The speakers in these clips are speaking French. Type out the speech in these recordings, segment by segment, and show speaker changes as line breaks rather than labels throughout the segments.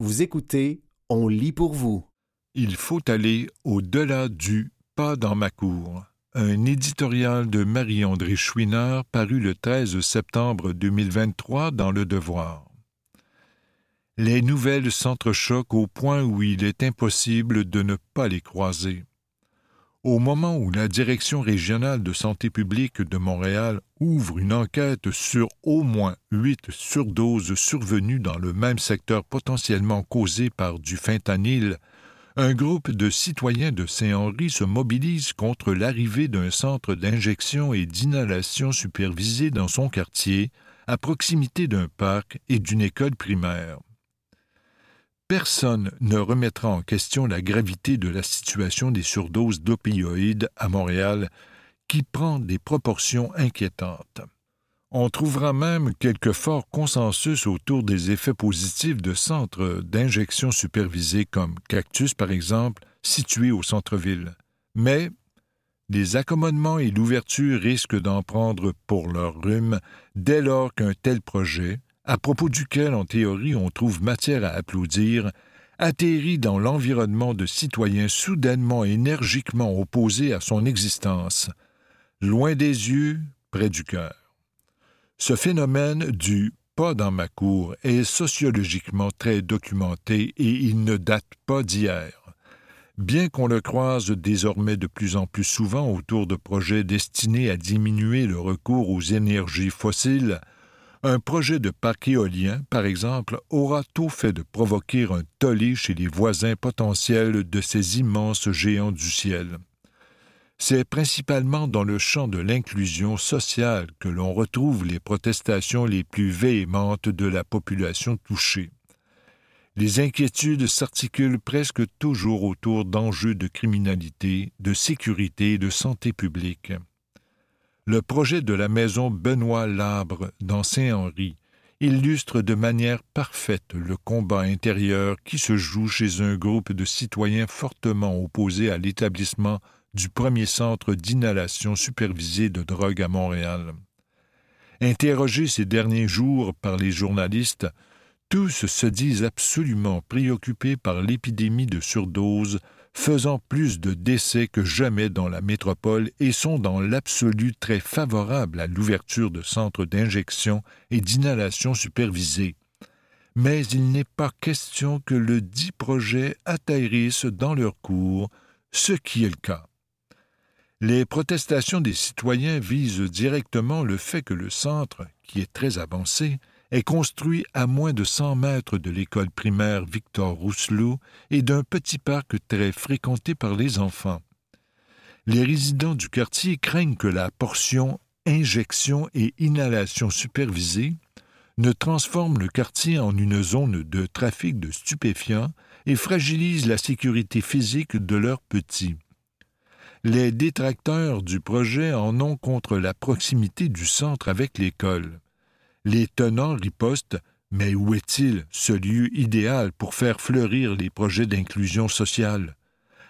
Vous écoutez On lit pour vous.
Il faut aller au-delà du pas dans ma cour. Un éditorial de Marie-André Chouinard paru le 13 septembre 2023 dans Le Devoir. Les nouvelles s'entrechoquent au point où il est impossible de ne pas les croiser. Au moment où la Direction régionale de santé publique de Montréal ouvre une enquête sur au moins huit surdoses survenues dans le même secteur potentiellement causées par du fentanyl, un groupe de citoyens de Saint-Henri se mobilise contre l'arrivée d'un centre d'injection et d'inhalation supervisé dans son quartier, à proximité d'un parc et d'une école primaire. Personne ne remettra en question la gravité de la situation des surdoses d'opioïdes à Montréal, qui prend des proportions inquiétantes. On trouvera même quelques forts consensus autour des effets positifs de centres d'injection supervisés comme Cactus, par exemple, situés au centre-ville. Mais les accommodements et l'ouverture risquent d'en prendre pour leur rhume dès lors qu'un tel projet, à propos duquel, en théorie, on trouve matière à applaudir, atterrit dans l'environnement de citoyens soudainement énergiquement opposés à son existence, loin des yeux, près du cœur. Ce phénomène du pas dans ma cour est sociologiquement très documenté et il ne date pas d'hier. Bien qu'on le croise désormais de plus en plus souvent autour de projets destinés à diminuer le recours aux énergies fossiles, un projet de parc éolien, par exemple, aura tout fait de provoquer un tollé chez les voisins potentiels de ces immenses géants du ciel. C'est principalement dans le champ de l'inclusion sociale que l'on retrouve les protestations les plus véhémentes de la population touchée. Les inquiétudes s'articulent presque toujours autour d'enjeux de criminalité, de sécurité et de santé publique. Le projet de la maison Benoît Labre dans Saint-Henri illustre de manière parfaite le combat intérieur qui se joue chez un groupe de citoyens fortement opposés à l'établissement du premier centre d'inhalation supervisée de drogue à Montréal. Interrogés ces derniers jours par les journalistes, tous se disent absolument préoccupés par l'épidémie de surdose faisant plus de décès que jamais dans la métropole et sont dans l'absolu très favorables à l'ouverture de centres d'injection et d'inhalation supervisés. Mais il n'est pas question que le dit projet atterrisse dans leur cours, ce qui est le cas. Les protestations des citoyens visent directement le fait que le centre, qui est très avancé, est construit à moins de 100 mètres de l'école primaire Victor Rousselot et d'un petit parc très fréquenté par les enfants. Les résidents du quartier craignent que la portion injection et inhalation supervisée ne transforme le quartier en une zone de trafic de stupéfiants et fragilise la sécurité physique de leurs petits. Les détracteurs du projet en ont contre la proximité du centre avec l'école. Les tenants ripostent Mais où est-il, ce lieu idéal pour faire fleurir les projets d'inclusion sociale?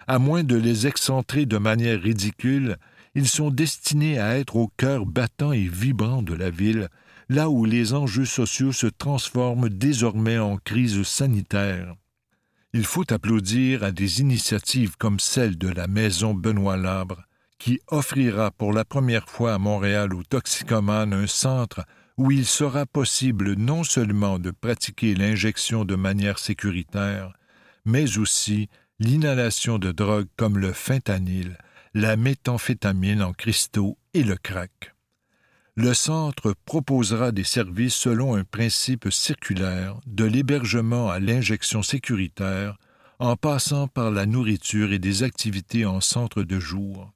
À moins de les excentrer de manière ridicule, ils sont destinés à être au cœur battant et vibrant de la ville, là où les enjeux sociaux se transforment désormais en crise sanitaire. Il faut applaudir à des initiatives comme celle de la Maison Benoît Labre, qui offrira pour la première fois à Montréal aux toxicomanes un centre où il sera possible non seulement de pratiquer l'injection de manière sécuritaire, mais aussi l'inhalation de drogues comme le fentanyl, la méthamphétamine en cristaux et le crack. Le centre proposera des services selon un principe circulaire de l'hébergement à l'injection sécuritaire en passant par la nourriture et des activités en centre de jour.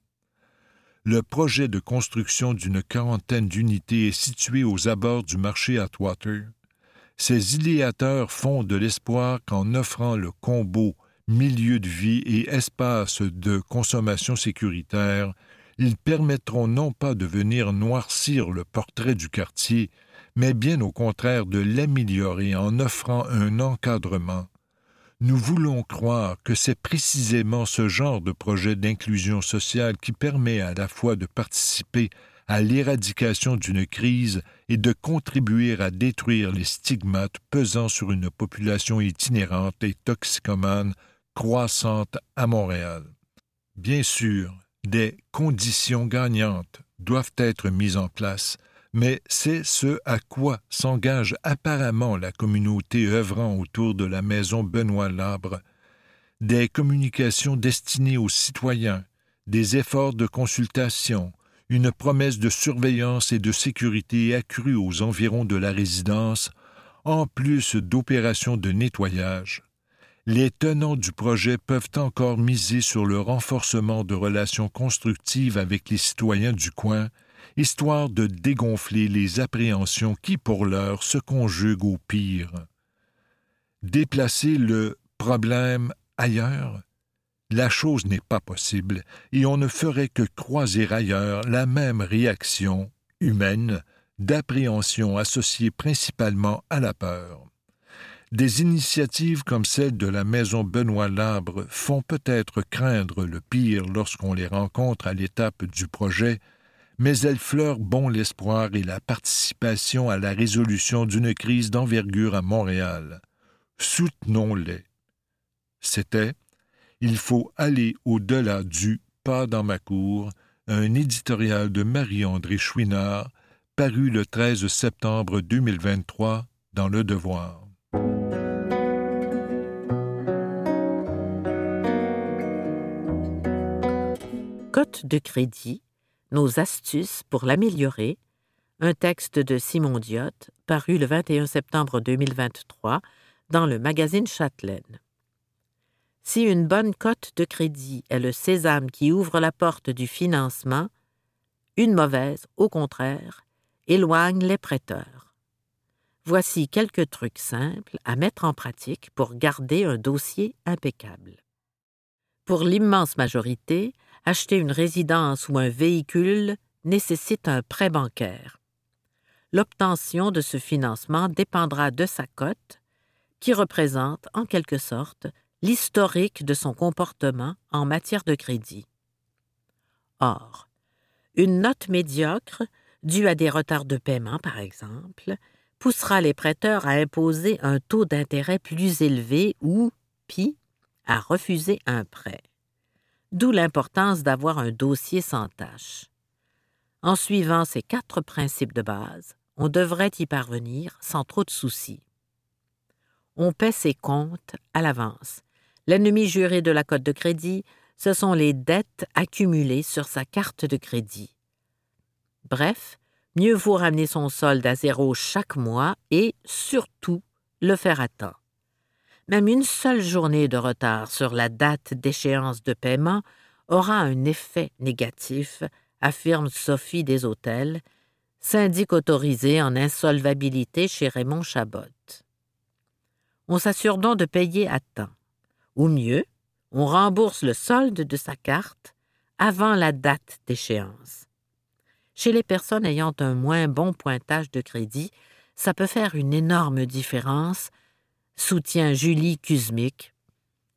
Le projet de construction d'une quarantaine d'unités est situé aux abords du marché Atwater. Ces idéateurs font de l'espoir qu'en offrant le combo milieu de vie et espace de consommation sécuritaire, ils permettront non pas de venir noircir le portrait du quartier, mais bien au contraire de l'améliorer en offrant un encadrement, nous voulons croire que c'est précisément ce genre de projet d'inclusion sociale qui permet à la fois de participer à l'éradication d'une crise et de contribuer à détruire les stigmates pesant sur une population itinérante et toxicomane croissante à Montréal. Bien sûr, des conditions gagnantes doivent être mises en place, mais c'est ce à quoi s'engage apparemment la communauté œuvrant autour de la maison Benoît Labre. Des communications destinées aux citoyens, des efforts de consultation, une promesse de surveillance et de sécurité accrue aux environs de la résidence, en plus d'opérations de nettoyage. Les tenants du projet peuvent encore miser sur le renforcement de relations constructives avec les citoyens du coin, histoire de dégonfler les appréhensions qui, pour l'heure, se conjuguent au pire. Déplacer le problème ailleurs? La chose n'est pas possible, et on ne ferait que croiser ailleurs la même réaction humaine d'appréhension associée principalement à la peur. Des initiatives comme celle de la maison Benoît Labre font peut-être craindre le pire lorsqu'on les rencontre à l'étape du projet, mais elles fleurent bon l'espoir et la participation à la résolution d'une crise d'envergure à Montréal. Soutenons-les. C'était il faut aller au-delà du pas dans ma cour, un éditorial de Marie-André Chouinard, paru le 13 septembre 2023 dans Le Devoir.
Cote de crédit, nos astuces pour l'améliorer, un texte de Simon Diot, paru le 21 septembre 2023 dans le magazine Châtelaine. Si une bonne cote de crédit est le sésame qui ouvre la porte du financement, une mauvaise, au contraire, éloigne les prêteurs. Voici quelques trucs simples à mettre en pratique pour garder un dossier impeccable. Pour l'immense majorité, acheter une résidence ou un véhicule nécessite un prêt bancaire. L'obtention de ce financement dépendra de sa cote, qui représente, en quelque sorte, l'historique de son comportement en matière de crédit. Or, une note médiocre, due à des retards de paiement par exemple, poussera les prêteurs à imposer un taux d'intérêt plus élevé ou, pis, à refuser un prêt. D'où l'importance d'avoir un dossier sans tâche. En suivant ces quatre principes de base, on devrait y parvenir sans trop de soucis. On paie ses comptes à l'avance L'ennemi juré de la cote de crédit, ce sont les dettes accumulées sur sa carte de crédit. Bref, mieux vaut ramener son solde à zéro chaque mois et, surtout, le faire à temps. Même une seule journée de retard sur la date d'échéance de paiement aura un effet négatif, affirme Sophie des Hôtels, syndic autorisé en insolvabilité chez Raymond Chabot. On s'assure donc de payer à temps. Ou mieux, on rembourse le solde de sa carte avant la date d'échéance. Chez les personnes ayant un moins bon pointage de crédit, ça peut faire une énorme différence, soutient Julie Kuzmik,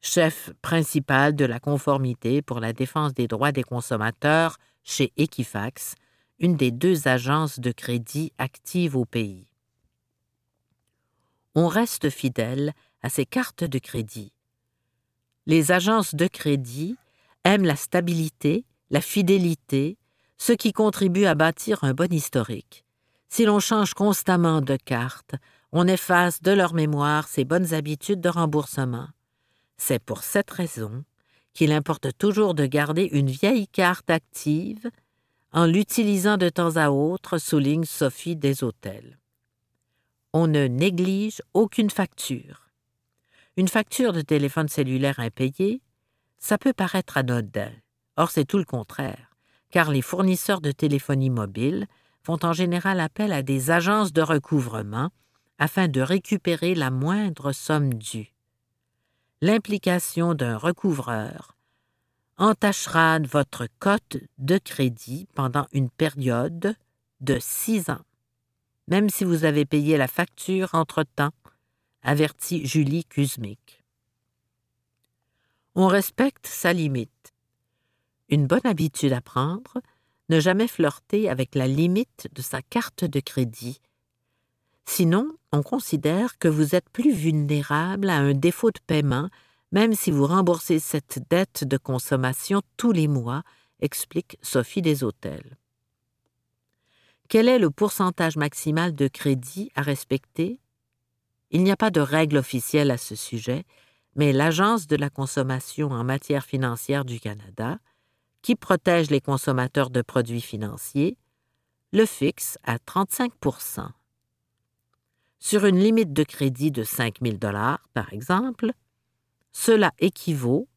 chef principal de la conformité pour la défense des droits des consommateurs chez Equifax, une des deux agences de crédit actives au pays. On reste fidèle à ces cartes de crédit les agences de crédit aiment la stabilité, la fidélité, ce qui contribue à bâtir un bon historique. Si l'on change constamment de carte, on efface de leur mémoire ces bonnes habitudes de remboursement. C'est pour cette raison qu'il importe toujours de garder une vieille carte active en l'utilisant de temps à autre, souligne Sophie des Hôtels. On ne néglige aucune facture. Une facture de téléphone cellulaire impayée, ça peut paraître anodin. Or, c'est tout le contraire, car les fournisseurs de téléphonie mobile font en général appel à des agences de recouvrement afin de récupérer la moindre somme due. L'implication d'un recouvreur entachera votre cote de crédit pendant une période de six ans, même si vous avez payé la facture entre-temps avertit Julie Kuzmik. On respecte sa limite. Une bonne habitude à prendre, ne jamais flirter avec la limite de sa carte de crédit. Sinon, on considère que vous êtes plus vulnérable à un défaut de paiement même si vous remboursez cette dette de consommation tous les mois, explique Sophie des Hôtels. Quel est le pourcentage maximal de crédit à respecter? Il n'y a pas de règle officielle à ce sujet, mais l'Agence de la consommation en matière financière du Canada, qui protège les consommateurs de produits financiers, le fixe à 35 Sur une limite de crédit de 5 000 par exemple, cela équivaut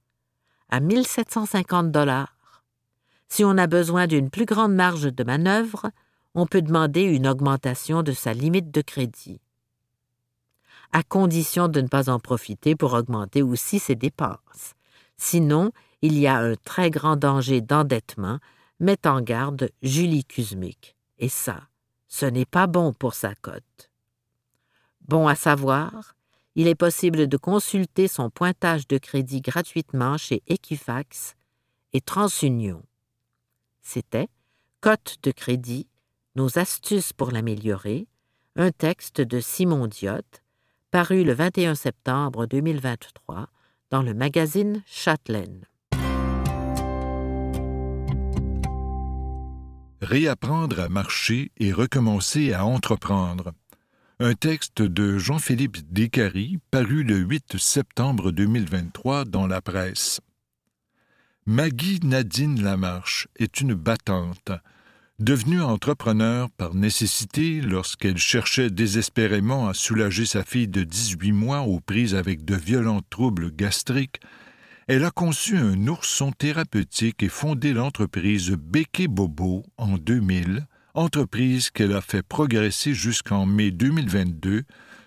à 1750 dollars. Si on a besoin d'une plus grande marge de manœuvre, on peut demander une augmentation de sa limite de crédit, à condition de ne pas en profiter pour augmenter aussi ses dépenses. Sinon, il y a un très grand danger d'endettement, met en garde Julie Kuzmic. Et ça, ce n'est pas bon pour sa cote. Bon à savoir, il est possible de consulter son pointage de crédit gratuitement chez Equifax et TransUnion. C'était Cote de crédit, nos astuces pour l'améliorer, un texte de Simon Diot, paru le 21 septembre 2023 dans le magazine Châtelaine.
Réapprendre à marcher et recommencer à entreprendre un texte de Jean-Philippe Descaries paru le 8 septembre 2023 dans la presse. Maggie Nadine Lamarche est une battante, devenue entrepreneur par nécessité lorsqu'elle cherchait désespérément à soulager sa fille de 18 mois aux prises avec de violents troubles gastriques. Elle a conçu un ourson thérapeutique et fondé l'entreprise Béquet Bobo en 2000 entreprise qu'elle a fait progresser jusqu'en mai 2022,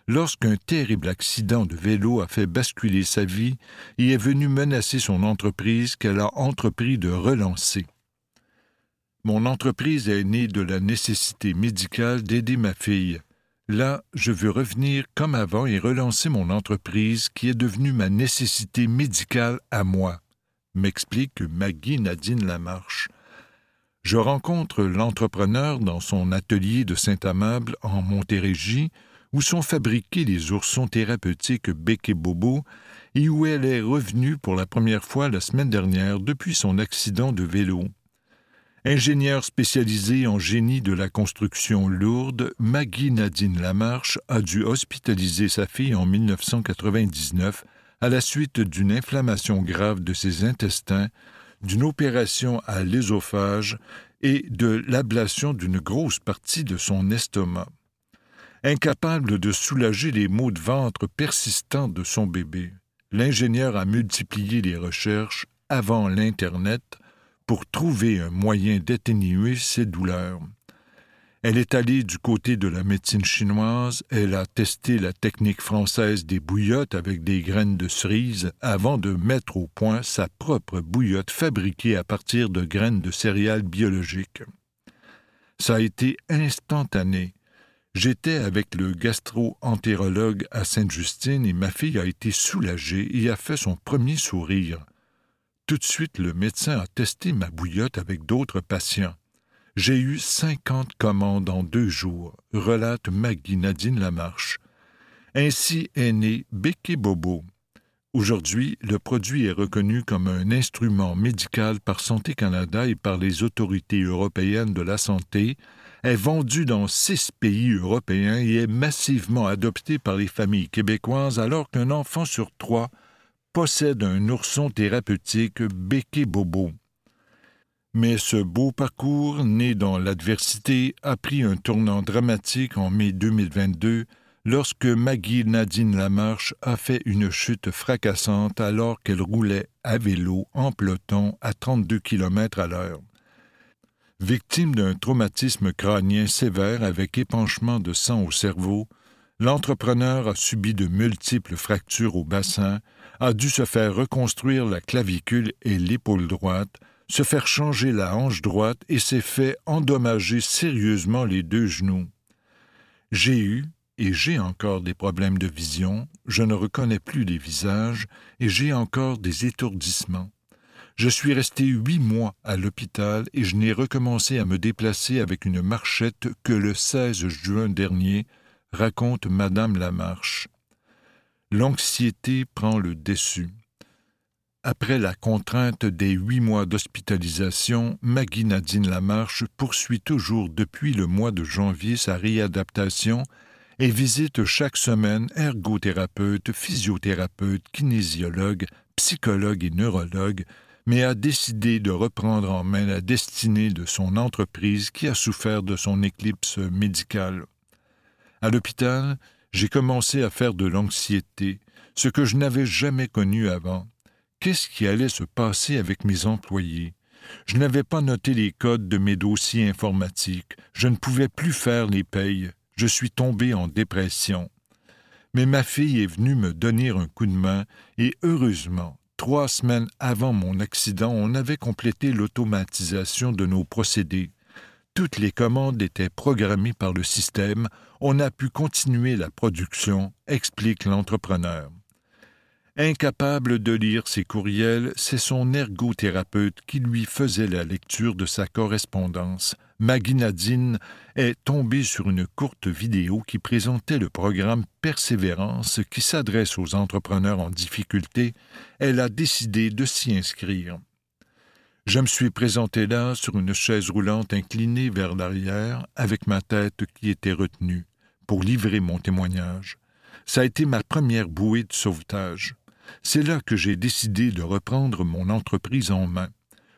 lorsqu'un terrible accident de vélo a fait basculer sa vie et est venu menacer son entreprise qu'elle a entrepris de relancer. Mon entreprise est née de la nécessité médicale d'aider ma fille. Là, je veux revenir comme avant et relancer mon entreprise qui est devenue ma nécessité médicale à moi, m'explique Maggie Nadine Lamarche, je rencontre l'entrepreneur dans son atelier de Saint-Amable en Montérégie, où sont fabriqués les oursons thérapeutiques Bec et Bobo, et où elle est revenue pour la première fois la semaine dernière depuis son accident de vélo. Ingénieure spécialisée en génie de la construction lourde, Maggie Nadine Lamarche a dû hospitaliser sa fille en 1999 à la suite d'une inflammation grave de ses intestins d'une opération à l'ésophage et de l'ablation d'une grosse partie de son estomac. Incapable de soulager les maux de ventre persistants de son bébé, l'ingénieur a multiplié les recherches avant l'Internet pour trouver un moyen d'atténuer ses douleurs. Elle est allée du côté de la médecine chinoise, elle a testé la technique française des bouillottes avec des graines de cerise avant de mettre au point sa propre bouillotte fabriquée à partir de graines de céréales biologiques. Ça a été instantané. J'étais avec le gastro-entérologue à Sainte-Justine et ma fille a été soulagée et a fait son premier sourire. Tout de suite, le médecin a testé ma bouillotte avec d'autres patients. J'ai eu cinquante commandes en deux jours, relate Maggie Nadine Lamarche. Ainsi est né Béquet Bobo. Aujourd'hui, le produit est reconnu comme un instrument médical par Santé Canada et par les autorités européennes de la santé, est vendu dans six pays européens et est massivement adopté par les familles québécoises alors qu'un enfant sur trois possède un ourson thérapeutique Béquet Bobo. Mais ce beau parcours, né dans l'adversité, a pris un tournant dramatique en mai 2022 lorsque Maggie Nadine Lamarche a fait une chute fracassante alors qu'elle roulait à vélo en peloton à 32 km à l'heure. Victime d'un traumatisme crânien sévère avec épanchement de sang au cerveau, l'entrepreneur a subi de multiples fractures au bassin, a dû se faire reconstruire la clavicule et l'épaule droite, se faire changer la hanche droite et s'est fait endommager sérieusement les deux genoux. J'ai eu, et j'ai encore des problèmes de vision, je ne reconnais plus les visages, et j'ai encore des étourdissements. Je suis resté huit mois à l'hôpital et je n'ai recommencé à me déplacer avec une marchette que le 16 juin dernier, raconte Madame Lamarche. L'anxiété prend le dessus. Après la contrainte des huit mois d'hospitalisation, Maggie Nadine Lamarche poursuit toujours depuis le mois de janvier sa réadaptation et visite chaque semaine ergothérapeute, physiothérapeute, kinésiologue, psychologue et neurologue, mais a décidé de reprendre en main la destinée de son entreprise qui a souffert de son éclipse médicale. À l'hôpital, j'ai commencé à faire de l'anxiété, ce que je n'avais jamais connu avant. Qu'est-ce qui allait se passer avec mes employés? Je n'avais pas noté les codes de mes dossiers informatiques, je ne pouvais plus faire les payes, je suis tombé en dépression. Mais ma fille est venue me donner un coup de main, et heureusement, trois semaines avant mon accident, on avait complété l'automatisation de nos procédés. Toutes les commandes étaient programmées par le système, on a pu continuer la production, explique l'entrepreneur. Incapable de lire ses courriels, c'est son ergothérapeute qui lui faisait la lecture de sa correspondance. Maggie Nadine est tombée sur une courte vidéo qui présentait le programme Persévérance qui s'adresse aux entrepreneurs en difficulté. Elle a décidé de s'y inscrire. Je me suis présenté là sur une chaise roulante inclinée vers l'arrière, avec ma tête qui était retenue, pour livrer mon témoignage. Ça a été ma première bouée de sauvetage. C'est là que j'ai décidé de reprendre mon entreprise en main.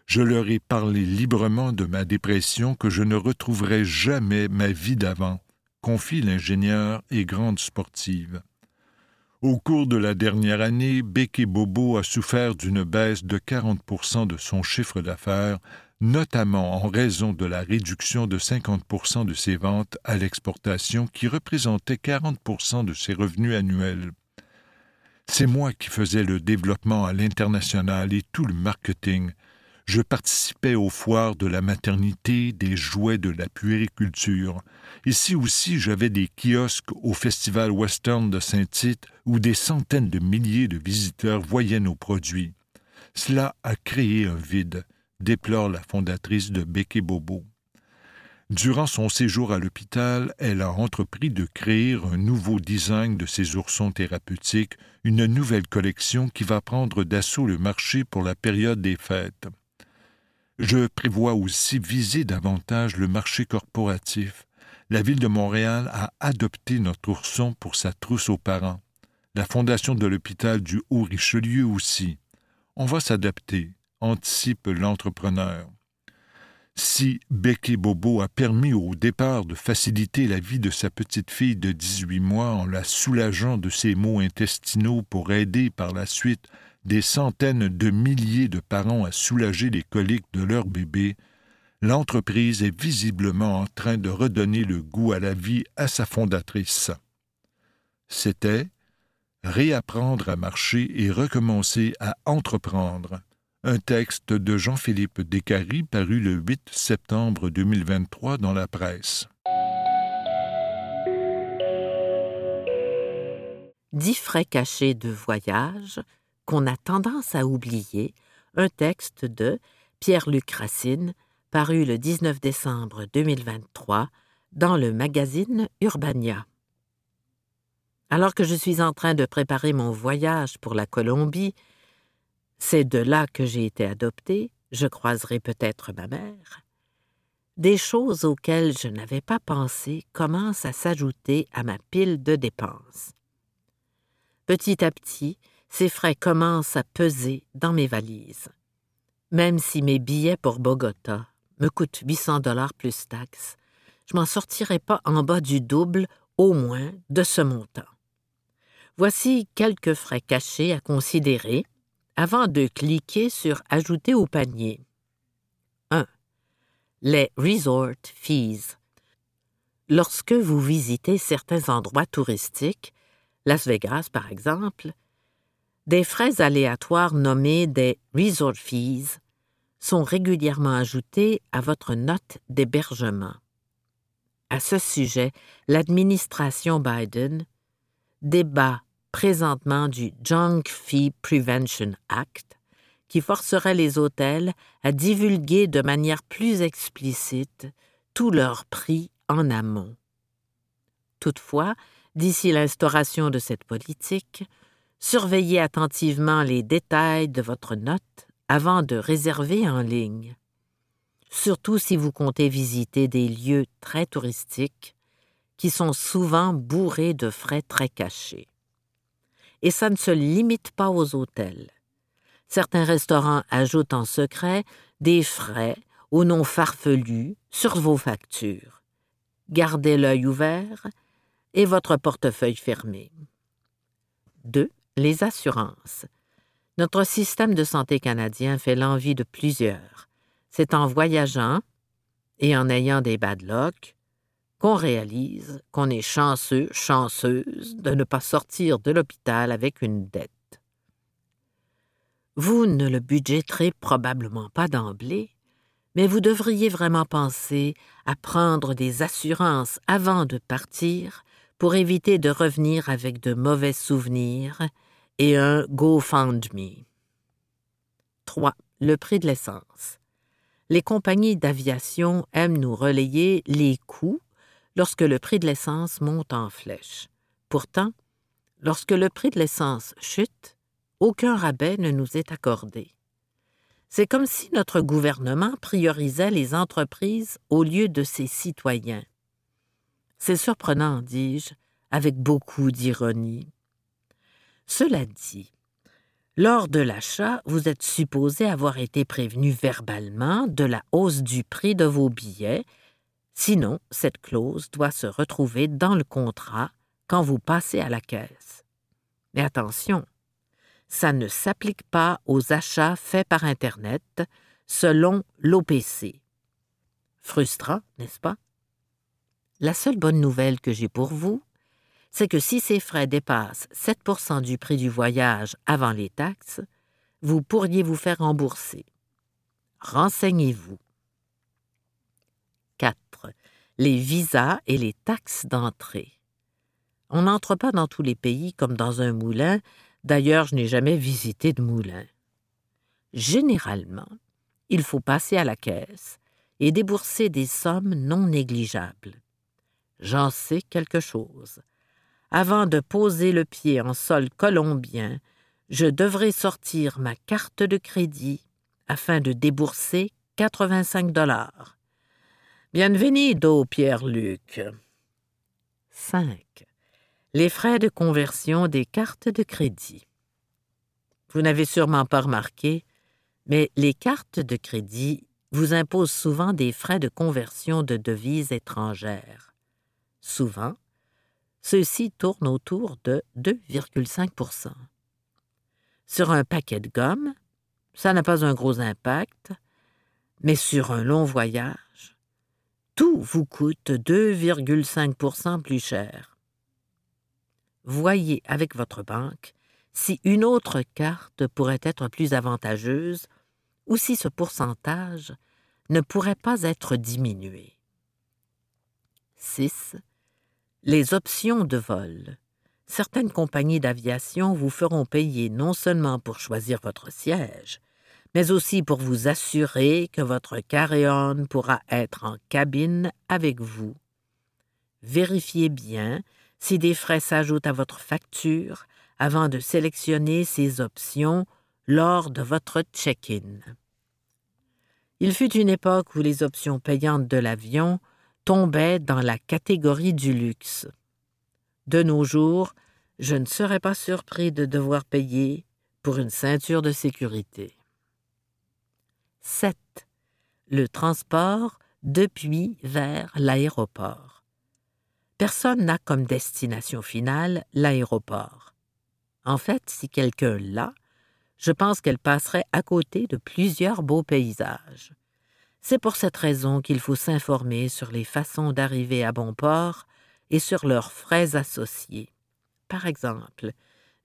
Je leur ai parlé librement de ma dépression que je ne retrouverai jamais ma vie d'avant, confie l'ingénieur et grande sportive. Au cours de la dernière année, Becky Bobo a souffert d'une baisse de 40% de son chiffre d'affaires, notamment en raison de la réduction de 50% de ses ventes à l'exportation qui représentait 40% de ses revenus annuels. C'est moi qui faisais le développement à l'international et tout le marketing. Je participais aux foires de la maternité, des jouets de la puériculture. Ici aussi, j'avais des kiosques au Festival Western de Saint-Tite où des centaines de milliers de visiteurs voyaient nos produits. Cela a créé un vide, déplore la fondatrice de Bec Bobo. Durant son séjour à l'hôpital, elle a entrepris de créer un nouveau design de ses oursons thérapeutiques, une nouvelle collection qui va prendre d'assaut le marché pour la période des fêtes. Je prévois aussi viser davantage le marché corporatif. La ville de Montréal a adopté notre ourson pour sa trousse aux parents. La fondation de l'hôpital du Haut-Richelieu aussi. On va s'adapter, anticipe l'entrepreneur. Si Becky Bobo a permis au départ de faciliter la vie de sa petite fille de 18 mois en la soulageant de ses maux intestinaux pour aider par la suite des centaines de milliers de parents à soulager les coliques de leur bébé, l'entreprise est visiblement en train de redonner le goût à la vie à sa fondatrice. C'était réapprendre à marcher et recommencer à entreprendre un texte de Jean-Philippe Descaries paru le 8 septembre 2023 dans la presse.
Dix frais cachés de voyage qu'on a tendance à oublier, un texte de Pierre-Luc Racine paru le 19 décembre 2023 dans le magazine Urbania. Alors que je suis en train de préparer mon voyage pour la Colombie, c'est de là que j'ai été adoptée, je croiserai peut-être ma mère. Des choses auxquelles je n'avais pas pensé commencent à s'ajouter à ma pile de dépenses. Petit à petit, ces frais commencent à peser dans mes valises. Même si mes billets pour Bogota me coûtent 800 dollars plus taxes, je m'en sortirai pas en bas du double, au moins, de ce montant. Voici quelques frais cachés à considérer avant de cliquer sur Ajouter au panier. 1. Les resort fees. Lorsque vous visitez certains endroits touristiques, Las Vegas par exemple, des frais aléatoires nommés des resort fees sont régulièrement ajoutés à votre note d'hébergement. À ce sujet, l'administration Biden débat présentement du Junk Fee Prevention Act, qui forcerait les hôtels à divulguer de manière plus explicite tous leurs prix en amont. Toutefois, d'ici l'instauration de cette politique, surveillez attentivement les détails de votre note avant de réserver en ligne. Surtout si vous comptez visiter des lieux très touristiques qui sont souvent bourrés de frais très cachés. Et ça ne se limite pas aux hôtels. Certains restaurants ajoutent en secret des frais au nom farfelu sur vos factures. Gardez l'œil ouvert et votre portefeuille fermé. 2. Les assurances. Notre système de santé canadien fait l'envie de plusieurs. C'est en voyageant et en ayant des bad qu'on réalise qu'on est chanceux, chanceuse de ne pas sortir de l'hôpital avec une dette. Vous ne le budgéterez probablement pas d'emblée, mais vous devriez vraiment penser à prendre des assurances avant de partir pour éviter de revenir avec de mauvais souvenirs et un GoFundMe. 3. Le prix de l'essence. Les compagnies d'aviation aiment nous relayer les coûts lorsque le prix de l'essence monte en flèche. Pourtant, lorsque le prix de l'essence chute, aucun rabais ne nous est accordé. C'est comme si notre gouvernement priorisait les entreprises au lieu de ses citoyens. C'est surprenant, dis-je, avec beaucoup d'ironie. Cela dit, lors de l'achat, vous êtes supposé avoir été prévenu verbalement de la hausse du prix de vos billets Sinon, cette clause doit se retrouver dans le contrat quand vous passez à la caisse. Mais attention, ça ne s'applique pas aux achats faits par Internet selon l'OPC. Frustrant, n'est-ce pas? La seule bonne nouvelle que j'ai pour vous, c'est que si ces frais dépassent 7% du prix du voyage avant les taxes, vous pourriez vous faire rembourser. Renseignez-vous. 4. Les visas et les taxes d'entrée. On n'entre pas dans tous les pays comme dans un moulin, d'ailleurs je n'ai jamais visité de moulin. Généralement, il faut passer à la caisse et débourser des sommes non négligeables. J'en sais quelque chose. Avant de poser le pied en sol colombien, je devrais sortir ma carte de crédit afin de débourser 85 dollars. Bienvenido, Pierre-Luc. 5. Les frais de conversion des cartes de crédit. Vous n'avez sûrement pas remarqué, mais les cartes de crédit vous imposent souvent des frais de conversion de devises étrangères. Souvent, ceux-ci tournent autour de 2,5% Sur un paquet de gomme, ça n'a pas un gros impact, mais sur un long voyage, tout vous coûte 2,5% plus cher. Voyez avec votre banque si une autre carte pourrait être plus avantageuse ou si ce pourcentage ne pourrait pas être diminué. 6. Les options de vol. Certaines compagnies d'aviation vous feront payer non seulement pour choisir votre siège, mais aussi pour vous assurer que votre carry-on pourra être en cabine avec vous. Vérifiez bien si des frais s'ajoutent à votre facture avant de sélectionner ces options lors de votre check-in. Il fut une époque où les options payantes de l'avion tombaient dans la catégorie du luxe. De nos jours, je ne serais pas surpris de devoir payer pour une ceinture de sécurité. 7. Le transport depuis vers l'aéroport. Personne n'a comme destination finale l'aéroport. En fait, si quelqu'un l'a, je pense qu'elle passerait à côté de plusieurs beaux paysages. C'est pour cette raison qu'il faut s'informer sur les façons d'arriver à bon port et sur leurs frais associés. Par exemple,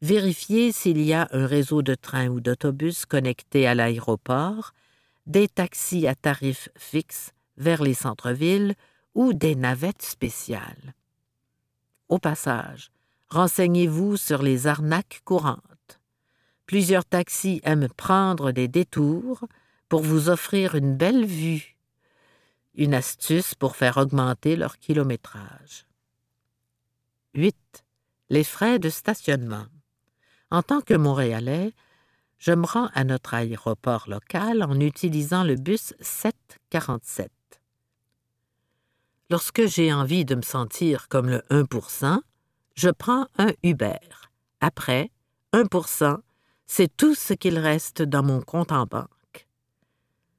vérifier s'il y a un réseau de trains ou d'autobus connecté à l'aéroport des taxis à tarifs fixes vers les centres-villes ou des navettes spéciales. Au passage, renseignez-vous sur les arnaques courantes. Plusieurs taxis aiment prendre des détours pour vous offrir une belle vue, une astuce pour faire augmenter leur kilométrage. 8. Les frais de stationnement. En tant que Montréalais, je me rends à notre aéroport local en utilisant le bus 747. Lorsque j'ai envie de me sentir comme le 1% je prends un Uber. Après, 1% c'est tout ce qu'il reste dans mon compte en banque.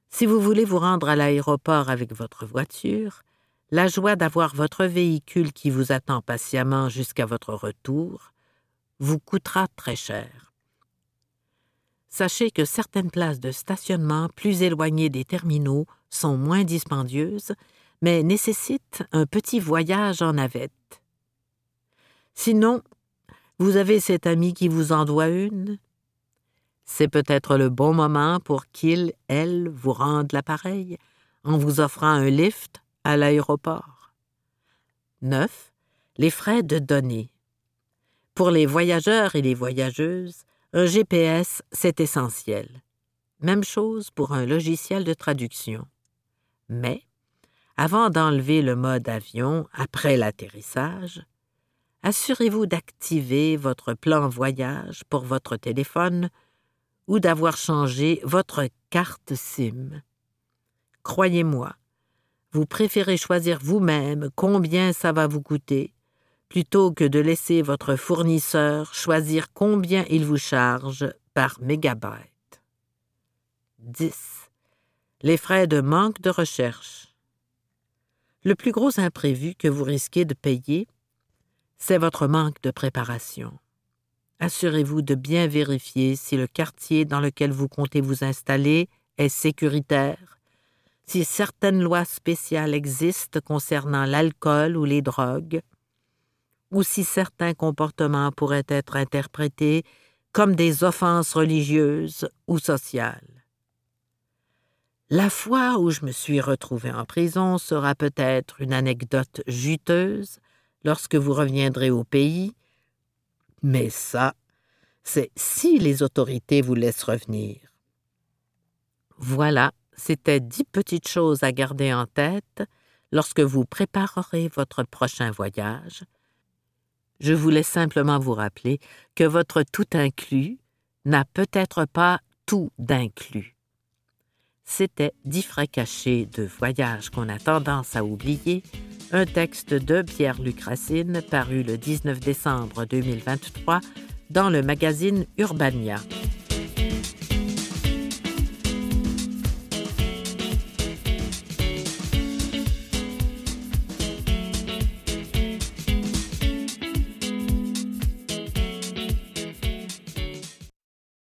Si vous voulez vous rendre à l'aéroport avec votre voiture, la joie d'avoir votre véhicule qui vous attend patiemment jusqu'à votre retour vous coûtera très cher. Sachez que certaines places de stationnement plus éloignées des terminaux sont moins dispendieuses, mais nécessitent un petit voyage en navette. Sinon, vous avez cet ami qui vous en doit une, c'est peut-être le bon moment pour qu'il, elle, vous rende l'appareil en vous offrant un lift à l'aéroport. 9. Les frais de données. Pour les voyageurs et les voyageuses, un GPS, c'est essentiel. Même chose pour un logiciel de traduction. Mais, avant d'enlever le mode avion après l'atterrissage, assurez-vous d'activer votre plan voyage pour votre téléphone ou d'avoir changé votre carte SIM. Croyez-moi, vous préférez choisir vous-même combien ça va vous coûter plutôt que de laisser votre fournisseur choisir combien il vous charge par mégabyte. 10. Les frais de manque de recherche. Le plus gros imprévu que vous risquez de payer, c'est votre manque de préparation assurez-vous de bien vérifier si le quartier dans lequel vous comptez vous installer est sécuritaire, si certaines lois spéciales existent concernant l'alcool ou les drogues, ou si certains comportements pourraient être interprétés comme des offenses religieuses ou sociales. La fois où je me suis retrouvé en prison sera peut-être une anecdote juteuse lorsque vous reviendrez au pays, mais ça, c'est si les autorités vous laissent revenir. Voilà, c'était dix petites choses à garder en tête lorsque vous préparerez votre prochain voyage. Je voulais simplement vous rappeler que votre tout inclus n'a peut-être pas tout d'inclus. C'était dix frais cachés de voyage qu'on a tendance à oublier un texte de Pierre-Luc Racine paru le 19 décembre 2023 dans le magazine Urbania.